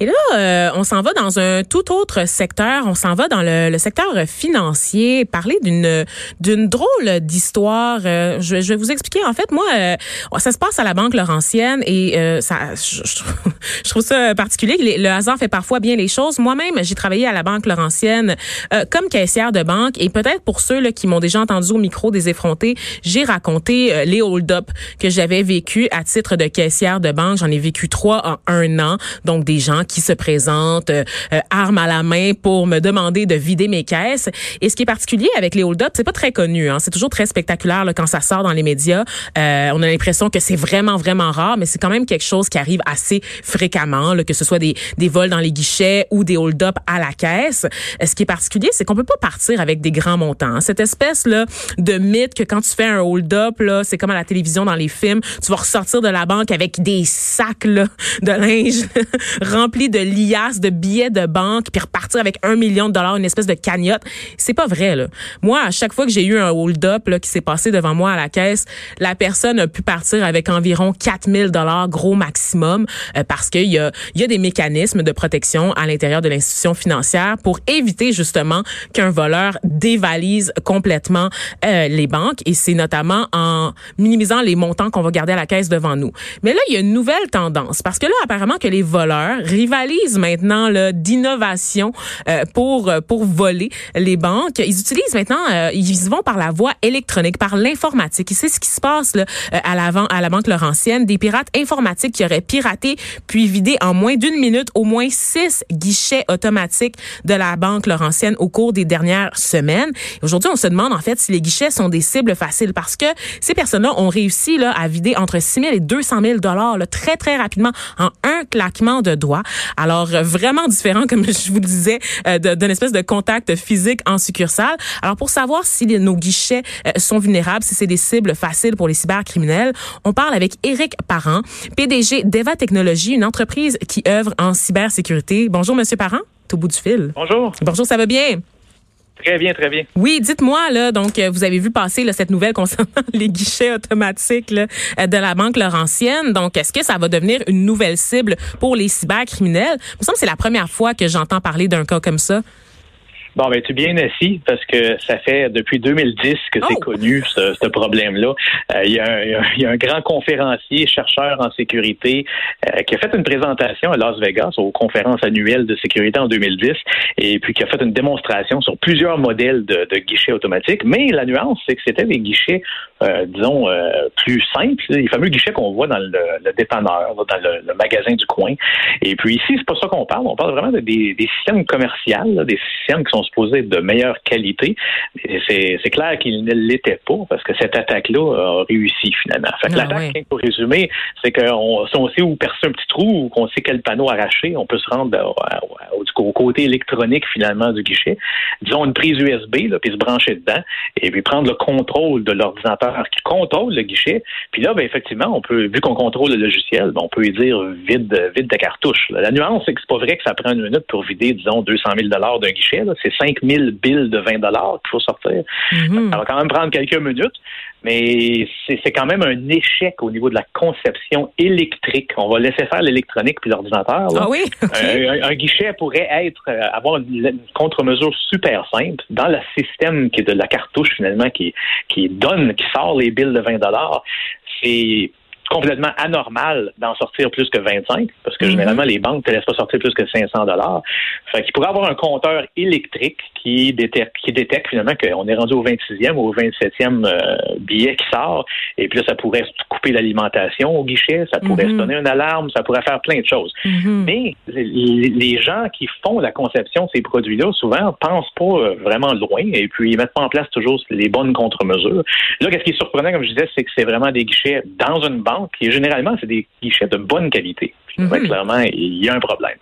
Et là, euh, on s'en va dans un tout autre secteur. On s'en va dans le, le, secteur financier, parler d'une d'une drôle d'histoire. Euh, je, je, vais vous expliquer. En fait, moi, euh, ça se passe à la Banque Laurentienne et euh, ça, je, je, trouve ça particulier. Le hasard fait parfois bien les choses. Moi-même, j'ai travaillé à la Banque Laurentienne euh, comme caissière de banque et peut-être pour ceux là, qui m'ont déjà entendu au micro des effrontés, j'ai raconté les hold-up que j'avais vécu à titre de caissière de banque. J'en ai vécu trois en un an. Donc, des gens qui se présentent euh, armes à la main pour me demander de vider mes caisses. Et ce qui est particulier avec les hold-up, c'est pas très connu. Hein. C'est toujours très spectaculaire là, quand ça sort dans les médias. Euh, on a l'impression que c'est vraiment, vraiment rare, mais c'est quand même quelque chose qui arrive assez fréquemment, là, que ce soit des, des vols dans les guichets ou des hold-up à la caisse. Euh, ce qui est particulier, c'est qu'on peut pas partir avec des grands montants. Hein. Cette espèce là de mythe que quand tu fais un hold-up, c'est comme à la télévision dans les films, tu vas ressortir de la banque avec des sacs là, de linge remplis de liasses, de billets de banque, puis repartir avec un million de dollars, une espèce de cagnotte. C'est pas vrai, là. Moi, à chaque fois que j'ai eu un hold-up là, qui s'est passé devant moi à la caisse, la personne a pu partir avec environ 4000 dollars gros maximum euh, parce qu'il y a, y a des mécanismes de protection à l'intérieur de l'institution financière pour éviter justement qu'un voleur dévalise complètement euh, les banques et c'est notamment en minimisant les montants qu'on va garder à la caisse devant nous. Mais là, il y a une nouvelle tendance parce que là, apparemment que les voleurs maintenant d'innovation euh, pour euh, pour voler les banques. Ils utilisent maintenant, euh, ils vont par la voie électronique, par l'informatique. Et c'est ce qui se passe là, euh, à l'avant à la banque Laurentienne, des pirates informatiques qui auraient piraté puis vidé en moins d'une minute au moins six guichets automatiques de la banque Laurentienne au cours des dernières semaines. Aujourd'hui, on se demande en fait si les guichets sont des cibles faciles parce que ces personnes-là ont réussi là à vider entre 6 000 et 200 000 dollars très très rapidement en un claquement de doigts. Alors, euh, vraiment différent, comme je vous le disais, euh, d'une espèce de contact physique en succursale. Alors, pour savoir si nos guichets euh, sont vulnérables, si c'est des cibles faciles pour les cybercriminels, on parle avec Éric Parent, PDG d'Eva Technologies, une entreprise qui œuvre en cybersécurité. Bonjour, Monsieur Parent, au bout du fil. Bonjour. Bonjour, ça va bien? Très bien, très bien. Oui, dites-moi là, donc vous avez vu passer cette nouvelle concernant les guichets automatiques là, de la banque Laurentienne. Donc, est-ce que ça va devenir une nouvelle cible pour les cybercriminels? Il me que c'est la première fois que j'entends parler d'un cas comme ça. Bon, ben, tu es bien assis parce que ça fait depuis 2010 que c'est Oh! connu, ce, ce problème-là. Euh, Il y, a un- il y a un- il y a un grand conférencier, chercheur en sécurité, euh, qui a fait une présentation à Las Vegas aux conférences annuelles de sécurité en 2010 et puis qui a fait une démonstration sur plusieurs modèles de, de guichets automatiques. Mais la nuance, c'est que c'était des guichets, euh, disons, euh, plus simples, les fameux guichets qu'on voit dans le, le dépanneur, dans le, le magasin du coin. Et puis ici, c'est pas ça qu'on parle. On parle vraiment de des, des systèmes commerciaux, des systèmes qui sont supposés être de meilleure qualité. C'est clair qu'ils ne l'étaient pas parce que cette attaque-là a réussi finalement. Fait que Ah, l'attaque, pour résumer, c'est qu'on si on sait où percer un petit trou ou qu'on sait quel panneau arracher, on peut se rendre au, au- au côté électronique finalement du guichet. Disons une prise USB, là, puis se brancher dedans et puis prendre le contrôle de l'ordinateur qui contrôle le guichet. Puis là, ben, effectivement, on peut, vu qu'on contrôle le logiciel, ben, on peut lui dire vide, vide ta cartouche. là. La nuance, c'est que c'est pas vrai que ça prend une minute pour vider, disons, 200 000 d'un guichet. C'est 5 000 billes de 20 qu'il faut sortir. Mhm. Ça va quand même prendre quelques minutes, mais c'est quand même un échec au niveau de la conception électrique. On va laisser faire l'électronique puis l'ordinateur. Ah oui? Un, un guichet pourrait être euh, avoir une, une contre-mesure super simple dans le système qui est de la cartouche finalement qui qui donne qui sort les billes de 20 dollars. C'est complètement anormal d'en sortir plus que 25, parce que Mhm. généralement, les banques ne te laissent pas sortir plus que 500 dollars. Fait qu'il pourrait avoir un compteur électrique qui détecte, qui détecte finalement qu'on est rendu au 26e ou au 27e euh, billet qui sort, et puis là, ça pourrait couper l'alimentation au guichet, ça pourrait Mhm. sonner une alarme, ça pourrait faire plein de choses. Mhm. Mais les, les gens qui font la conception de ces produits-là, souvent, pensent pas euh, vraiment loin et puis ils mettent pas en place toujours les bonnes contre-mesures. Là, qu'est-ce qui est surprenant, comme je disais, c'est que c'est vraiment des guichets dans une banque et généralement, c'est des guichets de bonne qualité. Puis, Mhm. clairement, il y a un problème.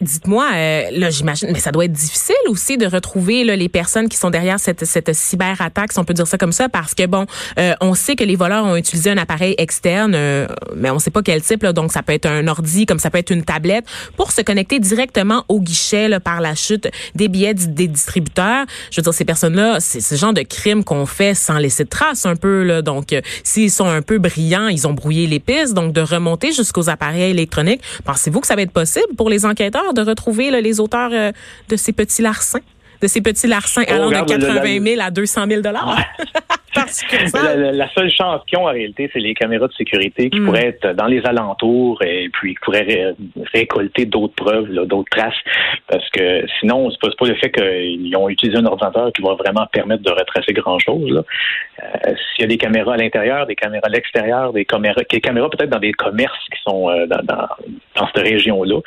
Dites-moi, euh, là, j'imagine, mais ça doit être difficile aussi de retrouver là, les personnes qui sont derrière cette, cette cyberattaque, si on peut dire ça comme ça, parce que bon, euh, on sait que les voleurs ont utilisé un appareil externe, euh, mais on sait pas quel type, là, donc ça peut être un ordi, comme ça peut être une tablette, pour se connecter directement au guichet là, par la chute des billets des distributeurs. Je veux dire, ces personnes-là, c'est ce genre de crime qu'on fait sans laisser de traces un peu. Là, donc, euh, s'ils sont un peu brillants, ils ont brouillé les pistes, donc de remonter jusqu'aux appareils électroniques. Pensez-vous que ça va être possible pour les enquêteurs de retrouver là, les auteurs euh, de ces petits larcins? De ces petits larcins Oh, allant regarde, de le- 80 000 à 200 000 dollars. La, succursale. la- la seule chance qu'ils ont en réalité, c'est les caméras de sécurité qui Mm. pourraient être dans les alentours et puis qui pourraient ré- récolter d'autres preuves, d'autres traces. Parce que sinon, c'est pas, pas le fait qu'ils ont utilisé un ordinateur qui va vraiment permettre de retracer grand-chose. Euh, S'il y a des caméras à l'intérieur, des caméras à l'extérieur, des caméras, des caméras peut-être dans des commerces qui sont euh, dans, dans, dans cette région-là. Euh,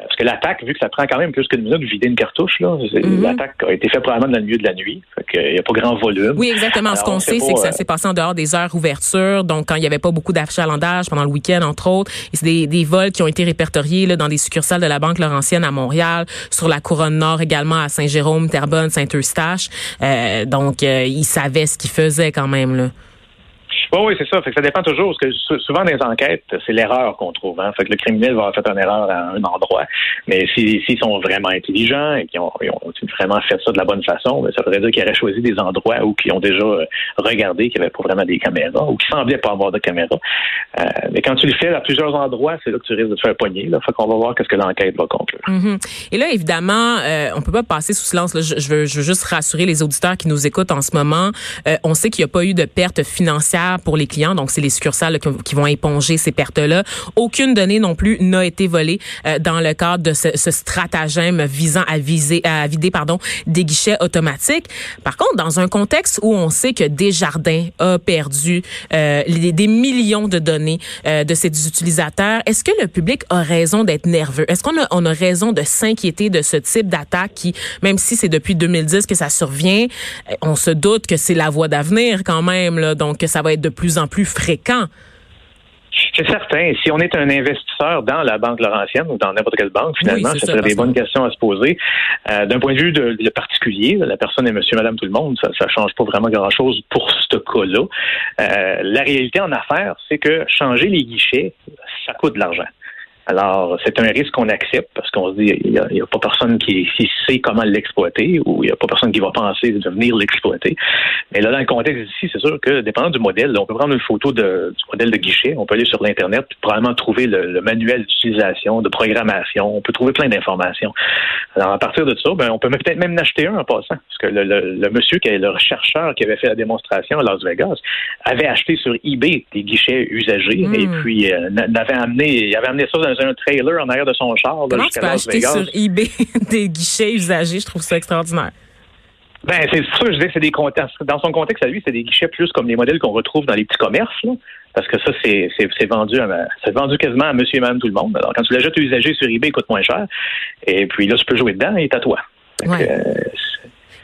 parce que l'attaque, vu que ça prend quand même plus qu'une minute de vider une cartouche, là, Mhm. l'attaque a été faite probablement dans le milieu de la nuit. Qu'il n'y a pas grand volume. Oui, exactement. Ce qu'on on sait, c'est que ça euh, s'est passé en dehors des heures ouverture, donc quand il n'y avait pas beaucoup d'achalandage pendant le week-end, entre autres. Et c'est des, des vols qui ont été répertoriés là, dans des succursales de la Banque Laurentienne à Montréal, sur la Couronne Nord également à Saint-Jérôme, Terrebonne, Saint-Eustache. Euh, donc, euh, ils savaient ce qu'ils faisaient quand même. Là. Oui, oui, c'est ça. Fait que ça dépend toujours. Souvent, dans les enquêtes, c'est l'erreur qu'on trouve. Hein. Fait que le criminel va avoir fait une erreur à un endroit. Mais si- s'ils sont vraiment intelligents et qu'ils ont, vraiment fait ça de la bonne façon, ben, ça voudrait dire qu'ils auraient choisi des endroits où ils ont déjà euh, regardé qu'il n'y avait pas vraiment des caméras ou qui semblaient pas avoir de caméras. Euh, mais quand tu le fais à plusieurs endroits, c'est là que tu risques de te faire pogner. Là. Fait qu'on va voir qu'est-ce que l'enquête va conclure. Mhm. Et là, évidemment, euh, on peut pas passer sous silence. je veux, je veux juste rassurer les auditeurs qui nous écoutent en ce moment. Euh, on sait qu'il n'y a pas eu de perte financière pour les clients, donc c'est les succursales là, qui, vont éponger ces pertes-là. Aucune donnée non plus n'a été volée euh, dans le cadre de ce, ce stratagème visant à viser, à vider, pardon, des guichets automatiques. Par contre, dans un contexte où on sait que Desjardins a perdu euh, les- des millions de données euh, de ses utilisateurs, est-ce que le public a raison d'être nerveux? Est-ce qu'on a, on a raison de s'inquiéter de ce type d'attaque qui, même si c'est depuis 2010 que ça survient, euh, on se doute que c'est la voie d'avenir quand même, là, donc que ça va être de plus en plus fréquent. C'est certain. Si on est un investisseur dans la Banque Laurentienne ou dans n'importe quelle banque, finalement, Oui, c'est ça ça, serait des bonnes questions à se poser. Euh, D'un point de vue de, le particulier, la personne est monsieur, madame, tout le monde, ça ne change pas vraiment grand-chose pour ce cas-là. Euh, la réalité en affaires, c'est que changer les guichets, ça coûte de l'argent. Alors, c'est un risque qu'on accepte parce qu'on se dit, il n'y a, a pas personne qui, qui sait comment l'exploiter ou il n'y a pas personne qui va penser de venir l'exploiter. Mais là, dans le contexte ici, c'est sûr que, dépendant du modèle, on peut prendre une photo de, du modèle de guichet, on peut aller sur l'Internet, probablement trouver le, le manuel d'utilisation, de programmation, on peut trouver plein d'informations. Alors, à partir de ça, ben, on peut peut-être même en acheter un en passant, parce que le, le, le monsieur, qui est le chercheur qui avait fait la démonstration à Las Vegas, avait acheté sur eBay des guichets usagés, Mm. et puis euh, n'avait amené, il avait amené ça dans un trailer en arrière de son char là, Comment tu peux Las acheter Vegas. sur eBay des guichets usagés? Je trouve ça extraordinaire. Ben, c'est sûr, je dis c'est des contextes. Dans son contexte à lui, c'est des guichets plus comme les modèles qu'on retrouve dans les petits commerces, là. Parce que ça, c'est, c'est, vendu à, c'est vendu quasiment à monsieur et madame tout le monde. Alors, quand tu l'achètes usagé sur eBay, il coûte moins cher. Et puis là, tu peux jouer dedans, est à toi. Ouais. euh,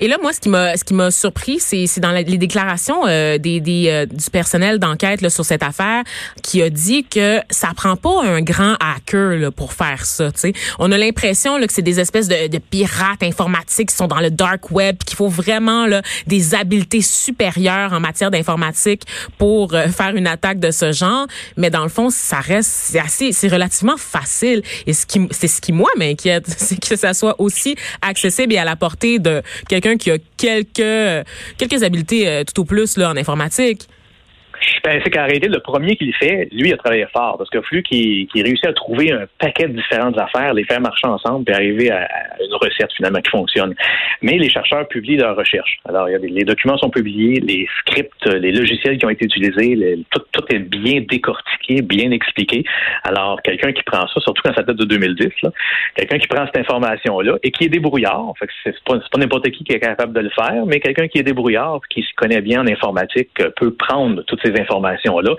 Et là, moi, ce qui m'a ce qui m'a surpris, c'est c'est dans les déclarations euh, des, des euh, du personnel d'enquête sur cette affaire qui a dit que ça prend pas un grand hacker là, pour faire ça. tu sais. On a l'impression que c'est des espèces de, de pirates informatiques qui sont dans le dark web, qu'il faut vraiment là, des habiletés supérieures en matière d'informatique pour euh, faire une attaque de ce genre. Mais dans le fond, ça reste c'est assez, c'est relativement facile. Et ce qui c'est ce qui moi m'inquiète, c'est que ça soit aussi accessible et à la portée de qui a quelques quelques habiletés euh, tout au plus là en informatique. Ben, c'est qu'en réalité, le premier qui le fait, lui, a travaillé fort parce qu'il a fallu qu'il réussisse à trouver un paquet de différentes affaires, les faire marcher ensemble, puis arriver à, une recette finalement qui fonctionne. Mais les chercheurs publient leurs recherches. Alors, il y a les documents sont publiés, les scripts, les logiciels qui ont été utilisés, tout, est bien décortiqué, bien expliqué. Alors, quelqu'un qui prend ça, surtout quand ça date de 2010, quelqu'un qui prend cette information-là et qui est débrouillard, fait que c'est pas, pas n'importe qui qui est capable de le faire, mais quelqu'un qui est débrouillard, qui se connaît bien en informatique, peut prendre toutes ces informations-là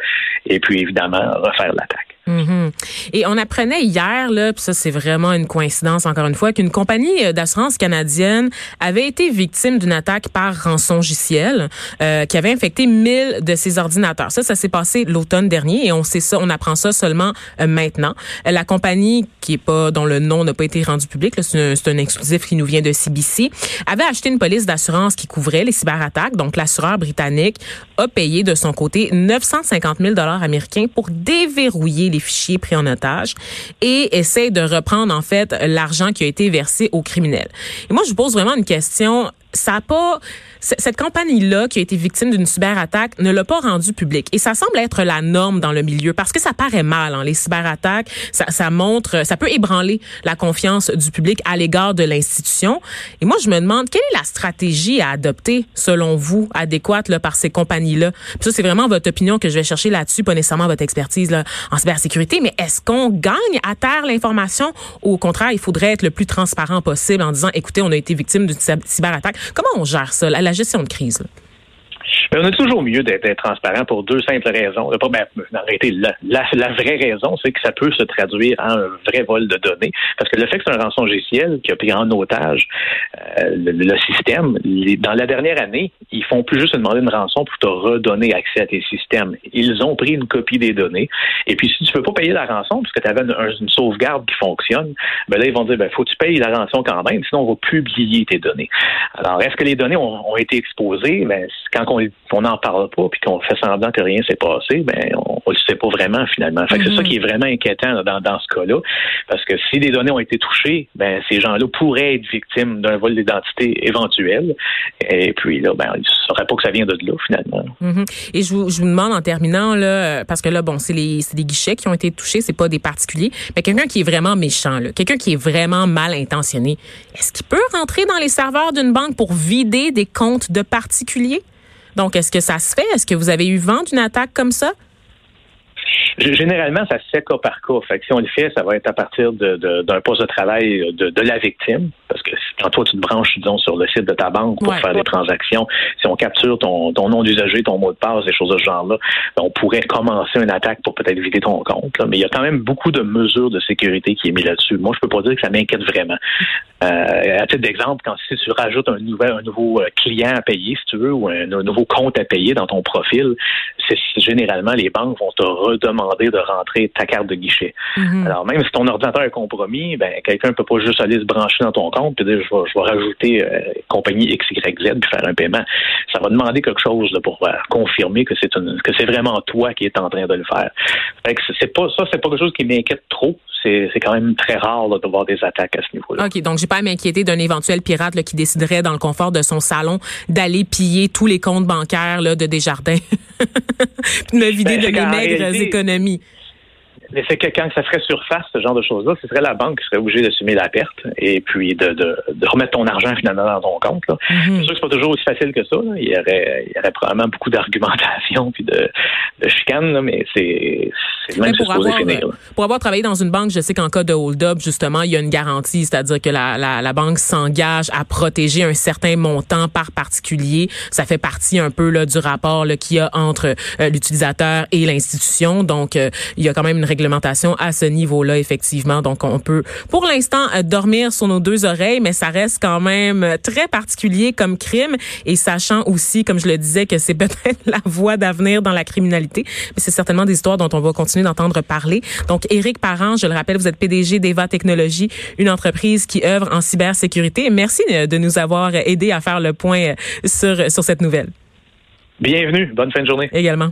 et puis évidemment refaire l'attaque. Mhm. Et on apprenait hier, là, puis ça c'est vraiment une coïncidence encore une fois, qu'une compagnie euh, d'assurance canadienne avait été victime d'une attaque par rançon euh, qui avait infecté 1000 de ses ordinateurs. Ça, ça s'est passé l'automne dernier et on sait ça, on apprend ça seulement euh, maintenant. La compagnie qui est pas dont le nom n'a pas été rendu public, c'est un, un, exclusif qui nous vient de CBC, avait acheté une police d'assurance qui couvrait les cyberattaques. Donc l'assureur britannique a payé de son côté 950 000 dollars américains pour déverrouiller les fichiers pris en otage et essaie de reprendre en fait l'argent qui a été versé aux criminels. Et moi, je vous pose vraiment une question. Ça n'a pas cette compagnie-là qui a été victime d'une cyberattaque ne l'a pas rendu public. Et ça semble être la norme dans le milieu parce que ça paraît mal. Hein, les cyberattaques, ça, ça montre, ça peut ébranler la confiance du public à l'égard de l'institution. Et moi, je me demande quelle est la stratégie à adopter selon vous, adéquate là, par ces compagnies-là? Ça, c'est vraiment votre opinion que je vais chercher là-dessus, pas nécessairement votre expertise là, en cybersécurité. Mais est-ce qu'on gagne à terre l'information ou au contraire, il faudrait être le plus transparent possible en disant, écoutez, on a été victime d'une cyberattaque? Comment on gère ça? Gestion de crise. Là? Mais on est toujours mieux d'être transparent pour deux simples raisons. Ben, en réalité, la, la, vraie raison, c'est que ça peut se traduire en un vrai vol de données. Parce que le fait que c'est un rançon GCL qui a pris en otage euh, le, système, dans la dernière année, ils font plus juste demander une rançon pour te redonner accès à tes systèmes. Ils ont pris une copie des données. Et puis, si tu peux pas payer la rançon, parce que tu avais une, sauvegarde qui fonctionne, ben là, ils vont dire, ben, faut que tu payes la rançon quand même, sinon on va publier tes données. Alors, est-ce que les données ont, ont été exposées? Ben, quand on on n'en parle pas puis qu'on fait semblant que rien s'est passé, ben on ne le sait pas vraiment finalement. Fait c'est ça mhm. qui est vraiment inquiétant dans, dans ce cas-là, parce que si les données ont été touchées, ben ces gens-là pourraient être victimes d'un vol d'identité éventuel. Et puis là, ben ils ne sauraient pas que ça vient de là finalement. Mhm. Et je vous, je vous demande en terminant là, parce que là, bon, c'est les, des guichets qui ont été touchés, c'est pas des particuliers, mais quelqu'un qui est vraiment méchant, quelqu'un qui est vraiment mal intentionné, est-ce qu'il peut rentrer dans les serveurs d'une banque pour vider des comptes de particuliers? Donc, est-ce que ça se fait? Est-ce que vous avez eu vent d'une attaque comme ça? Généralement, ça se fait cas par cas. Fait que si on le fait, ça va être à partir d'un poste de travail de, la victime. Parce que quand toi, tu te branches, disons, sur le site de ta banque pour faire des transactions, si on capture ton, nom d'usager, ton mot de passe, des choses de ce genre-là, ben, on pourrait commencer une attaque pour peut-être vider ton compte. Mais il y a quand même beaucoup de mesures de sécurité qui est mis là-dessus. Moi, je peux pas dire que ça m'inquiète vraiment. Euh, à titre d'exemple, quand si tu rajoutes un, nouvel, un nouveau euh, client à payer, si tu veux, ou un, nouveau compte à payer dans ton profil, c'est généralement les banques vont te redemander de rentrer ta carte de guichet. Mhm. Alors même si ton ordinateur est compromis, ben quelqu'un peut pas juste aller se brancher dans ton compte et dire je vais, je vais rajouter euh, compagnie XYZ puis faire un paiement. Ça va demander quelque chose là, pour confirmer que c'est que c'est vraiment toi qui es en train de le faire. Fait que c'est pas ça, c'est pas quelque chose qui m'inquiète trop c'est quand même très rare de voir des attaques à ce niveau-là. OK, donc j'ai pas à m'inquiéter d'un éventuel pirate qui déciderait dans le confort de son salon d'aller piller tous les comptes bancaires là, de Desjardins, de me vider ben, de mes maigres économies. Mais c'est que quand ça ferait surface, ce genre de choses-là, ce serait la banque qui serait obligée d'assumer la perte et puis de, de, de, remettre ton argent finalement dans ton compte. Là. Mm-hmm. C'est sûr que c'est pas toujours aussi facile que ça. Il, y aurait, il y aurait probablement beaucoup d'argumentation puis de, de chicane, mais c'est même pour avoir, pour avoir travaillé dans une banque, je sais qu'en cas de hold-up, justement, il y a une garantie, c'est-à-dire que la, la, la banque s'engage à protéger un certain montant par particulier. Ça fait partie un peu là, du rapport qu'il y a entre euh, l'utilisateur et l'institution. Donc, euh, il y a quand même une règle à ce niveau-là, effectivement. Donc, on peut, pour l'instant, euh, dormir sur nos deux oreilles, mais ça reste quand même très particulier comme crime. Et sachant aussi, comme je le disais, que c'est peut-être la voie d'avenir dans la criminalité, mais c'est certainement des histoires dont on va continuer d'entendre parler. Donc, Éric Parent, je le rappelle, vous êtes PDG d'Eva Technologies, une entreprise qui œuvre en cybersécurité. Merci euh, de nous avoir aidé à faire le point euh, sur, sur cette nouvelle. Bienvenue. Bonne fin de journée. Également.